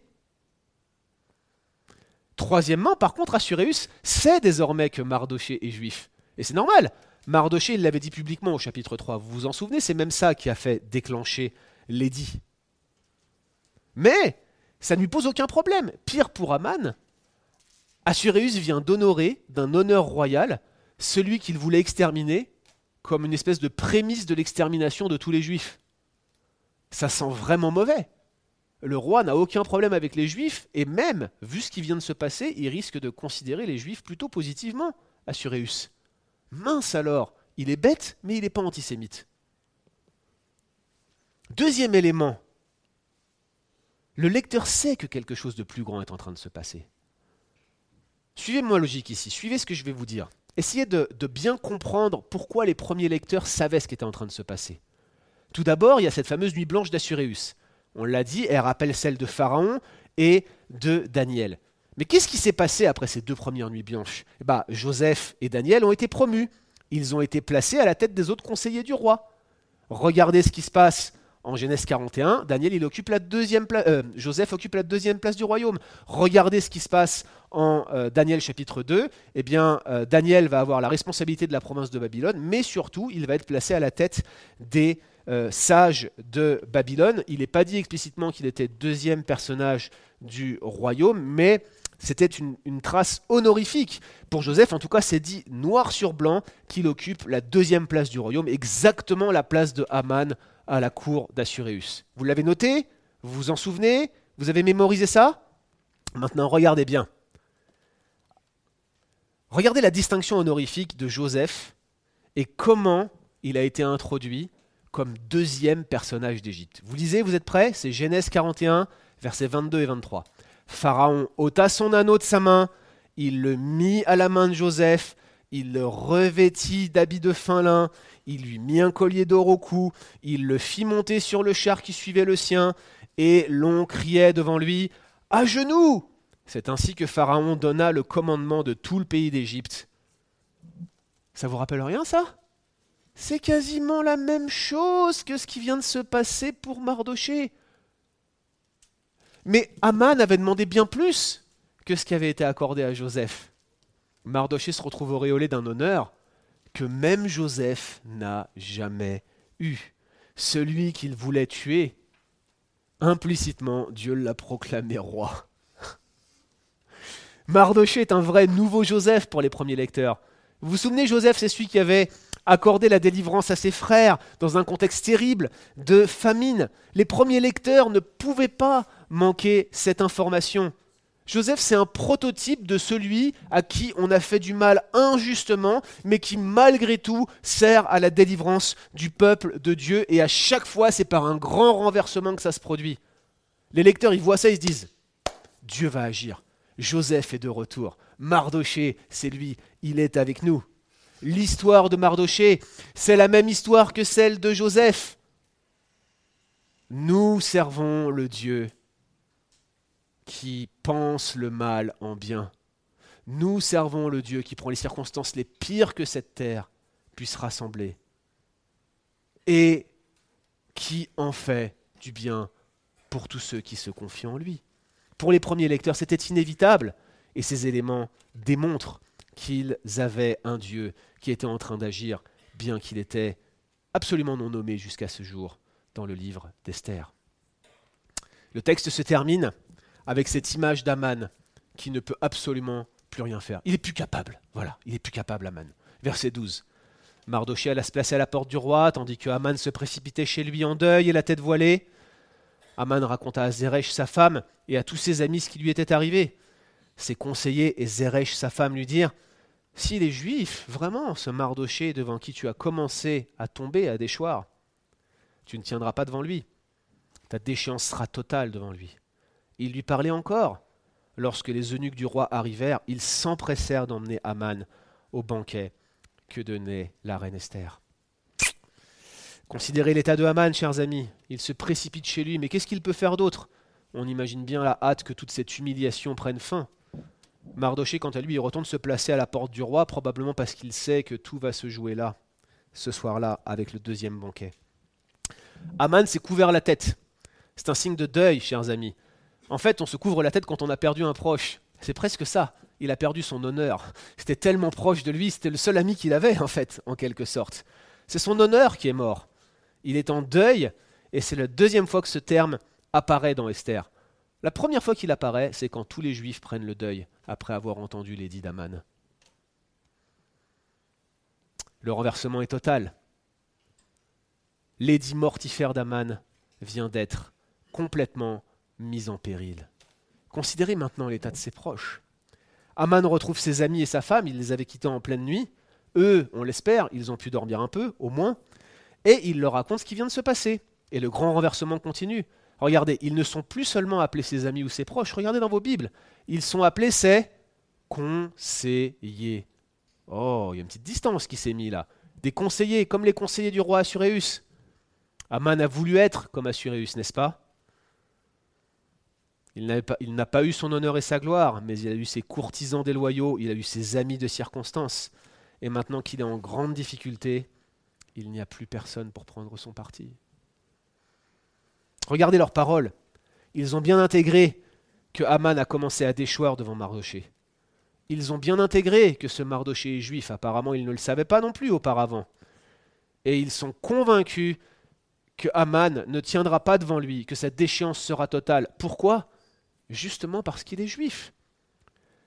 Troisièmement, par contre, Assuréus sait désormais que Mardoché est juif. Et c'est normal. Mardoché, il l'avait dit publiquement au chapitre 3. Vous vous en souvenez C'est même ça qui a fait déclencher l'édit. Mais ça ne lui pose aucun problème. Pire pour Aman, Assuréus vient d'honorer d'un honneur royal celui qu'il voulait exterminer comme une espèce de prémisse de l'extermination de tous les juifs. Ça sent vraiment mauvais. Le roi n'a aucun problème avec les juifs, et même, vu ce qui vient de se passer, il risque de considérer les juifs plutôt positivement, Assuréus. Mince alors, il est bête, mais il n'est pas antisémite. Deuxième élément, le lecteur sait que quelque chose de plus grand est en train de se passer. Suivez-moi logique ici, suivez ce que je vais vous dire. Essayez de, de, bien comprendre pourquoi les premiers lecteurs savaient ce qui était en train de se passer. Tout d'abord, il y a cette fameuse nuit blanche d'Assuréus. On l'a dit, elle rappelle celle de Pharaon et de Daniel. Mais qu'est-ce qui s'est passé après ces deux premières nuits blanches? Eh ben, Joseph et Daniel ont été promus. Ils ont été placés à la tête des autres conseillers du roi. Regardez ce qui se passe en Genèse 41. Daniel, il occupe la deuxième euh, Joseph occupe la deuxième place du royaume. Regardez ce qui se passe en euh, Daniel chapitre 2. Eh euh, Daniel va avoir la responsabilité de la province de Babylone, mais surtout, il va être placé à la tête des sage de Babylone. Il n'est pas dit explicitement qu'il était deuxième personnage du royaume, mais c'était une, une, trace honorifique. Pour Joseph, en tout cas, c'est dit noir sur blanc qu'il occupe la deuxième place du royaume, exactement la place de Haman à la cour d'Assuréus. Vous l'avez noté? Vous vous en souvenez? Vous avez mémorisé ça? Maintenant, regardez bien. Regardez la distinction honorifique de Joseph et comment il a été introduit comme deuxième personnage d'Égypte. Vous lisez, vous êtes prêts? C'est Genèse 41, versets 22 et 23. Pharaon ôta son anneau de sa main, il le mit à la main de Joseph, il le revêtit d'habits de fin lin, il lui mit un collier d'or au cou, il le fit monter sur le char qui suivait le sien, et l'on criait devant lui À genoux C'est ainsi que Pharaon donna le commandement de tout le pays d'Égypte. Ça vous rappelle rien, ça? C'est quasiment la même chose que ce qui vient de se passer pour Mardoché. Mais Aman avait demandé bien plus que ce qui avait été accordé à Joseph. Mardoché se retrouve auréolé d'un honneur que même Joseph n'a jamais eu. Celui qu'il voulait tuer, implicitement, Dieu l'a proclamé roi. Mardoché est un vrai nouveau Joseph pour les premiers lecteurs. Vous vous souvenez, Joseph, c'est celui qui avait accorder la délivrance à ses frères dans un contexte terrible de famine. Les premiers lecteurs ne pouvaient pas manquer cette information. Joseph, c'est un prototype de celui à qui on a fait du mal injustement, mais qui malgré tout sert à la délivrance du peuple de Dieu, et à chaque fois, c'est par un grand renversement que ça se produit. Les lecteurs, ils voient ça, ils se disent, Dieu va agir. Joseph est de retour. Mardoché, c'est lui, il est avec nous. L'histoire de Mardoché, c'est la même histoire que celle de Joseph. Nous servons le Dieu qui pense le mal en bien. Nous servons le Dieu qui prend les circonstances les pires que cette terre puisse rassembler et qui en fait du bien pour tous ceux qui se confient en lui. Pour les premiers lecteurs, c'était inévitable et ces éléments démontrent qu'ils avaient un Dieu qui était en train d'agir, bien qu'il était absolument non nommé jusqu'à ce jour dans le livre d'Esther. Le texte se termine avec cette image d'Aman qui ne peut absolument plus rien faire. Il est plus capable. Voilà, il est plus capable, Aman. Verset 12. Mardoché alla se placer à la porte du roi, tandis que Aman se précipitait chez lui en deuil et la tête voilée. Aman raconta à Zeresh sa femme et à tous ses amis ce qui lui était arrivé. Ses conseillers et Zeresh sa femme lui dirent si les Juifs, vraiment, ce Mardoché devant qui tu as commencé à tomber, à déchoir, tu ne tiendras pas devant lui. Ta déchéance sera totale devant lui. Il lui parlait encore. Lorsque les eunuques du roi arrivèrent, ils s'empressèrent d'emmener Aman au banquet que donnait la reine Esther? Considérez l'état de Haman, chers amis. Il se précipite chez lui, mais qu'est-ce qu'il peut faire d'autre? On imagine bien la hâte que toute cette humiliation prenne fin. Mardoché, quant à lui, il retourne se placer à la porte du roi, probablement parce qu'il sait que tout va se jouer là, ce soir-là, avec le deuxième banquet. Aman s'est couvert la tête. C'est un signe de deuil, chers amis. En fait, on se couvre la tête quand on a perdu un proche. C'est presque ça. Il a perdu son honneur. C'était tellement proche de lui, c'était le seul ami qu'il avait, en fait, en quelque sorte. C'est son honneur qui est mort il est en deuil, et c'est la deuxième fois que ce terme apparaît dans Esther. La première fois qu'il apparaît, c'est quand tous les Juifs prennent le deuil après avoir entendu l'édit d'Aman. Le renversement est total. L'édit mortifère d'Aman vient d'être complètement mis en péril. Considérez maintenant l'état de ses proches. Aman retrouve ses amis et sa femme, il les avait quittés en pleine nuit. Eux, on l'espère, ils ont pu dormir un peu, au moins et il leur raconte ce qui vient de se passer. Et le grand renversement continue. Regardez, ils ne sont plus seulement appelés ses amis ou ses proches, regardez dans vos Bibles, ils sont appelés ses conseillers. Oh, il y a une petite distance qui s'est mise là. Des conseillers, comme les conseillers du roi Assuréus. Aman a voulu être comme Assuréus, n'est-ce pas? Il n'a pas, pas eu son honneur et sa gloire, mais il a eu ses courtisans déloyaux, il a eu ses amis de circonstance. Et maintenant qu'il est en grande difficulté, il n'y a plus personne pour prendre son parti. Regardez leurs paroles. Ils ont bien intégré que Haman a commencé à déchoir devant Mardoché. Ils ont bien intégré que ce Mardoché est juif. Apparemment, ils ne le savaient pas non plus auparavant. Et ils sont convaincus que Haman ne tiendra pas devant lui, que sa déchéance sera totale. Pourquoi? Justement parce qu'il est juif.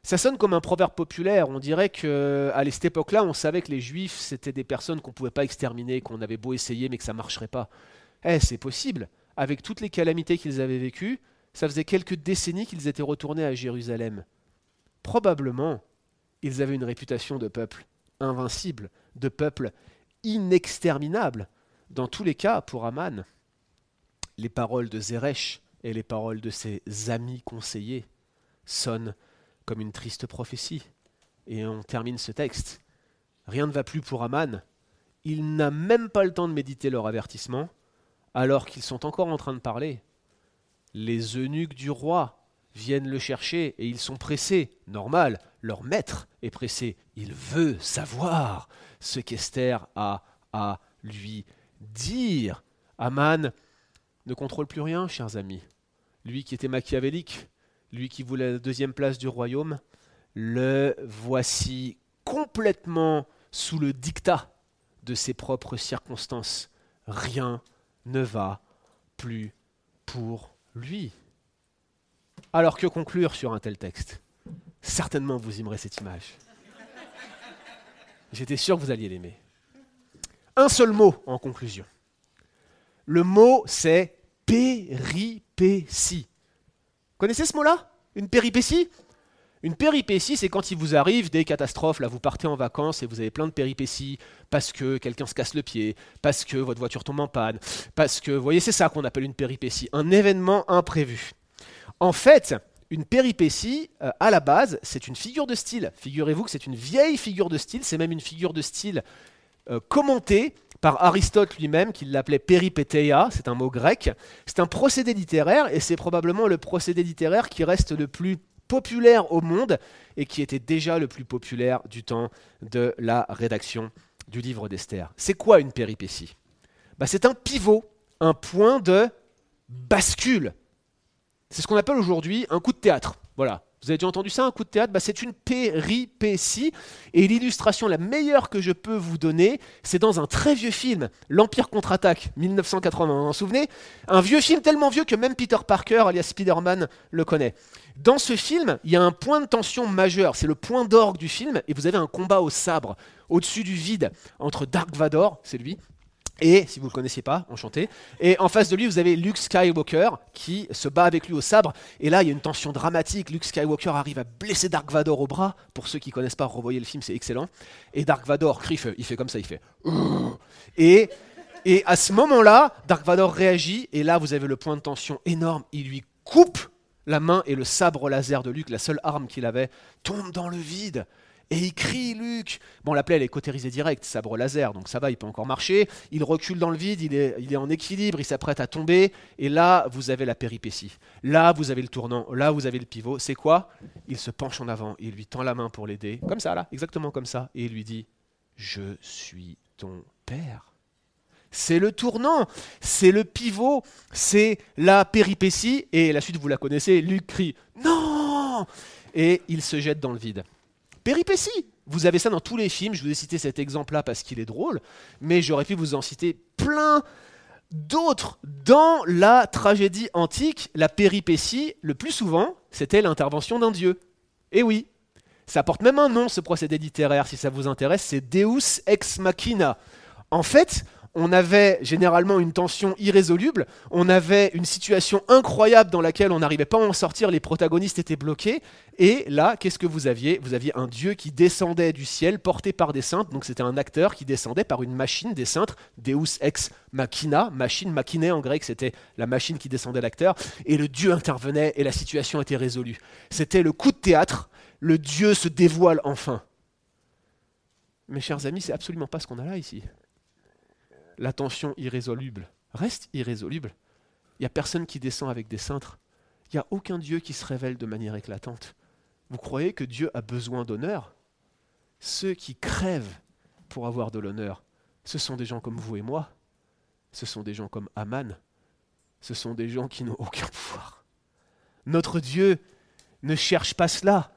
Ça sonne comme un proverbe populaire. On dirait que à cette époque-là, on savait que les Juifs c'était des personnes qu'on pouvait pas exterminer, qu'on avait beau essayer, mais que ça marcherait pas. Eh, c'est possible. Avec toutes les calamités qu'ils avaient vécues, ça faisait quelques décennies qu'ils étaient retournés à Jérusalem. Probablement, ils avaient une réputation de peuple invincible, de peuple inexterminable. Dans tous les cas, pour Aman, les paroles de Zeresh et les paroles de ses amis conseillers sonnent comme une triste prophétie. Et on termine ce texte. Rien ne va plus pour Aman. Il n'a même pas le temps de méditer leur avertissement, alors qu'ils sont encore en train de parler. Les eunuques du roi viennent le chercher et ils sont pressés. Normal, leur maître est pressé. Il veut savoir ce qu'Esther a à lui dire. Aman ne contrôle plus rien, chers amis. Lui qui était machiavélique, lui qui voulait la deuxième place du royaume, le voici complètement sous le dictat de ses propres circonstances. Rien ne va plus pour lui. Alors que conclure sur un tel texte? Certainement vous aimerez cette image. J'étais sûr que vous alliez l'aimer. Un seul mot en conclusion. Le mot c'est péripétie. Connaissez ce mot-là? Une péripétie? Une péripétie, c'est quand il vous arrive des catastrophes, là vous partez en vacances et vous avez plein de péripéties, parce que quelqu'un se casse le pied, parce que votre voiture tombe en panne, parce que, vous voyez, c'est ça qu'on appelle une péripétie, un événement imprévu. En fait, une péripétie, euh, à la base, c'est une figure de style. Figurez-vous que c'est une vieille figure de style, c'est même une figure de style euh, commentée par Aristote lui-même, qui l'appelait péripétéia, c'est un mot grec. C'est un procédé littéraire, et c'est probablement le procédé littéraire qui reste le plus populaire au monde, et qui était déjà le plus populaire du temps de la rédaction du livre d'Esther. C'est quoi une péripétie? Bah, C'est un pivot, un point de bascule. C'est ce qu'on appelle aujourd'hui un coup de théâtre. Voilà, vous avez déjà entendu ça, un coup de théâtre? Bah, C'est une péripétie. Et l'illustration la meilleure que je peux vous donner, c'est dans un très vieux film, L'Empire contre-attaque, 1980. Vous vous souvenez? Un vieux film tellement vieux que même Peter Parker, alias Spider-Man, le connaît. Dans ce film, il y a un point de tension majeur. C'est le point d'orgue du film. Et vous avez un combat au sabre, au-dessus du vide, entre Dark Vador, c'est lui, et, si vous ne le connaissiez pas, enchanté. Et en face de lui, vous avez Luke Skywalker qui se bat avec lui au sabre. Et là, il y a une tension dramatique. Luke Skywalker arrive à blesser Dark Vador au bras. Pour ceux qui ne connaissent pas, revoyez le film, c'est excellent. Et Dark Vador crie, il fait comme ça, il fait. Et Et à ce moment-là, Dark Vador réagit, et là vous avez le point de tension énorme. Il lui coupe la main et le sabre laser de Luke, la seule arme qu'il avait, tombe dans le vide. Et il crie Luke. Bon, la plaie, elle est cautérisée direct, sabre laser, donc ça va, il peut encore marcher. Il recule dans le vide, il est, il est en équilibre, il s'apprête à tomber. Et là, vous avez la péripétie. Là, vous avez le tournant. Là, vous avez le pivot. C'est quoi? Il se penche en avant, il lui tend la main pour l'aider. Comme ça, là, exactement comme ça. Et il lui dit Je suis ton père. C'est le tournant, c'est le pivot, c'est la péripétie. Et la suite, vous la connaissez, Luc crie Non Et il se jette dans le vide. Péripétie Vous avez ça dans tous les films, je vous ai cité cet exemple-là parce qu'il est drôle, mais j'aurais pu vous en citer plein d'autres. Dans la tragédie antique, la péripétie, le plus souvent, c'était l'intervention d'un dieu. Et oui, ça porte même un nom, ce procédé littéraire, si ça vous intéresse, c'est Deus ex machina. En fait, on avait généralement une tension irrésoluble, on avait une situation incroyable dans laquelle on n'arrivait pas à en sortir, les protagonistes étaient bloqués, et là, qu'est-ce que vous aviez? Vous aviez un dieu qui descendait du ciel, porté par des saintes, donc c'était un acteur qui descendait par une machine des saintes, Deus ex machina, machine, machiné en grec, c'était la machine qui descendait l'acteur, et le dieu intervenait et la situation était résolue. C'était le coup de théâtre, le dieu se dévoile enfin. Mes chers amis, c'est absolument pas ce qu'on a là ici la tension irrésoluble reste irrésoluble. Il n'y a personne qui descend avec des cintres. Il n'y a aucun Dieu qui se révèle de manière éclatante. Vous croyez que Dieu a besoin d'honneur? Ceux qui crèvent pour avoir de l'honneur, ce sont des gens comme vous et moi. Ce sont des gens comme Aman. Ce sont des gens qui n'ont aucun pouvoir. Notre Dieu ne cherche pas cela.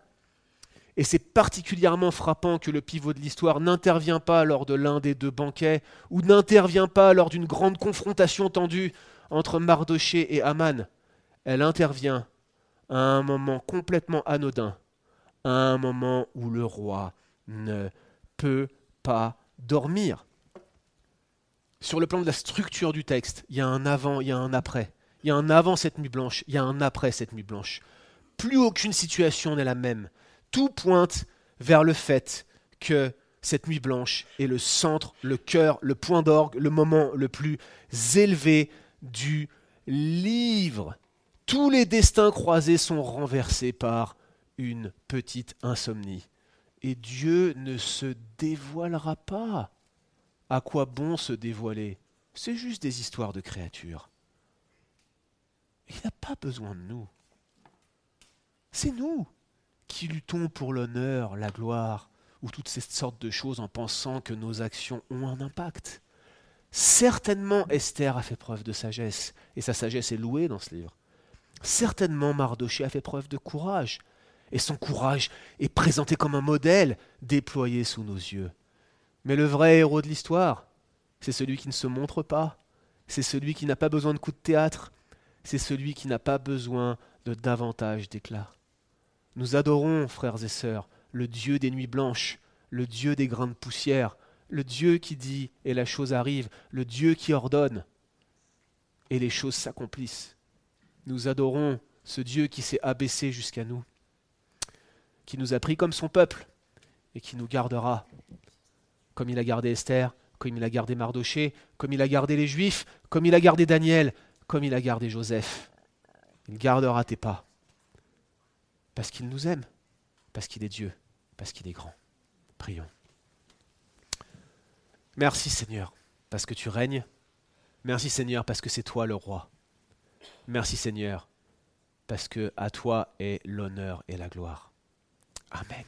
Et c'est particulièrement frappant que le pivot de l'histoire n'intervient pas lors de l'un des deux banquets, ou n'intervient pas lors d'une grande confrontation tendue entre Mardoché et Aman. Elle intervient à un moment complètement anodin, à un moment où le roi ne peut pas dormir. Sur le plan de la structure du texte, il y a un avant, il y a un après. Il y a un avant cette nuit blanche, il y a un après cette nuit blanche. Plus aucune situation n'est la même tout pointe vers le fait que cette nuit blanche est le centre, le cœur, le point d'orgue, le moment le plus élevé du livre. Tous les destins croisés sont renversés par une petite insomnie. Et Dieu ne se dévoilera pas. À quoi bon se dévoiler? C'est juste des histoires de créatures. Il n'a pas besoin de nous. C'est nous qui luttons pour l'honneur, la gloire, ou toutes ces sortes de choses en pensant que nos actions ont un impact? Certainement Esther a fait preuve de sagesse, et sa sagesse est louée dans ce livre. Certainement Mardoché a fait preuve de courage, et son courage est présenté comme un modèle déployé sous nos yeux. Mais le vrai héros de l'histoire, c'est celui qui ne se montre pas, c'est celui qui n'a pas besoin de coups de théâtre, c'est celui qui n'a pas besoin de davantage d'éclat. Nous adorons, frères et sœurs, le Dieu des nuits blanches, le Dieu des grains de poussière, le Dieu qui dit et la chose arrive, le Dieu qui ordonne et les choses s'accomplissent. Nous adorons ce Dieu qui s'est abaissé jusqu'à nous, qui nous a pris comme son peuple et qui nous gardera, comme il a gardé Esther, comme il a gardé Mardoché, comme il a gardé les Juifs, comme il a gardé Daniel, comme il a gardé Joseph. Il gardera tes pas. Parce qu'il nous aime, parce qu'il est Dieu, parce qu'il est grand. Prions. Merci Seigneur, parce que tu règnes. Merci Seigneur, parce que c'est toi le roi. Merci Seigneur, parce que à toi est l'honneur et la gloire. Amen.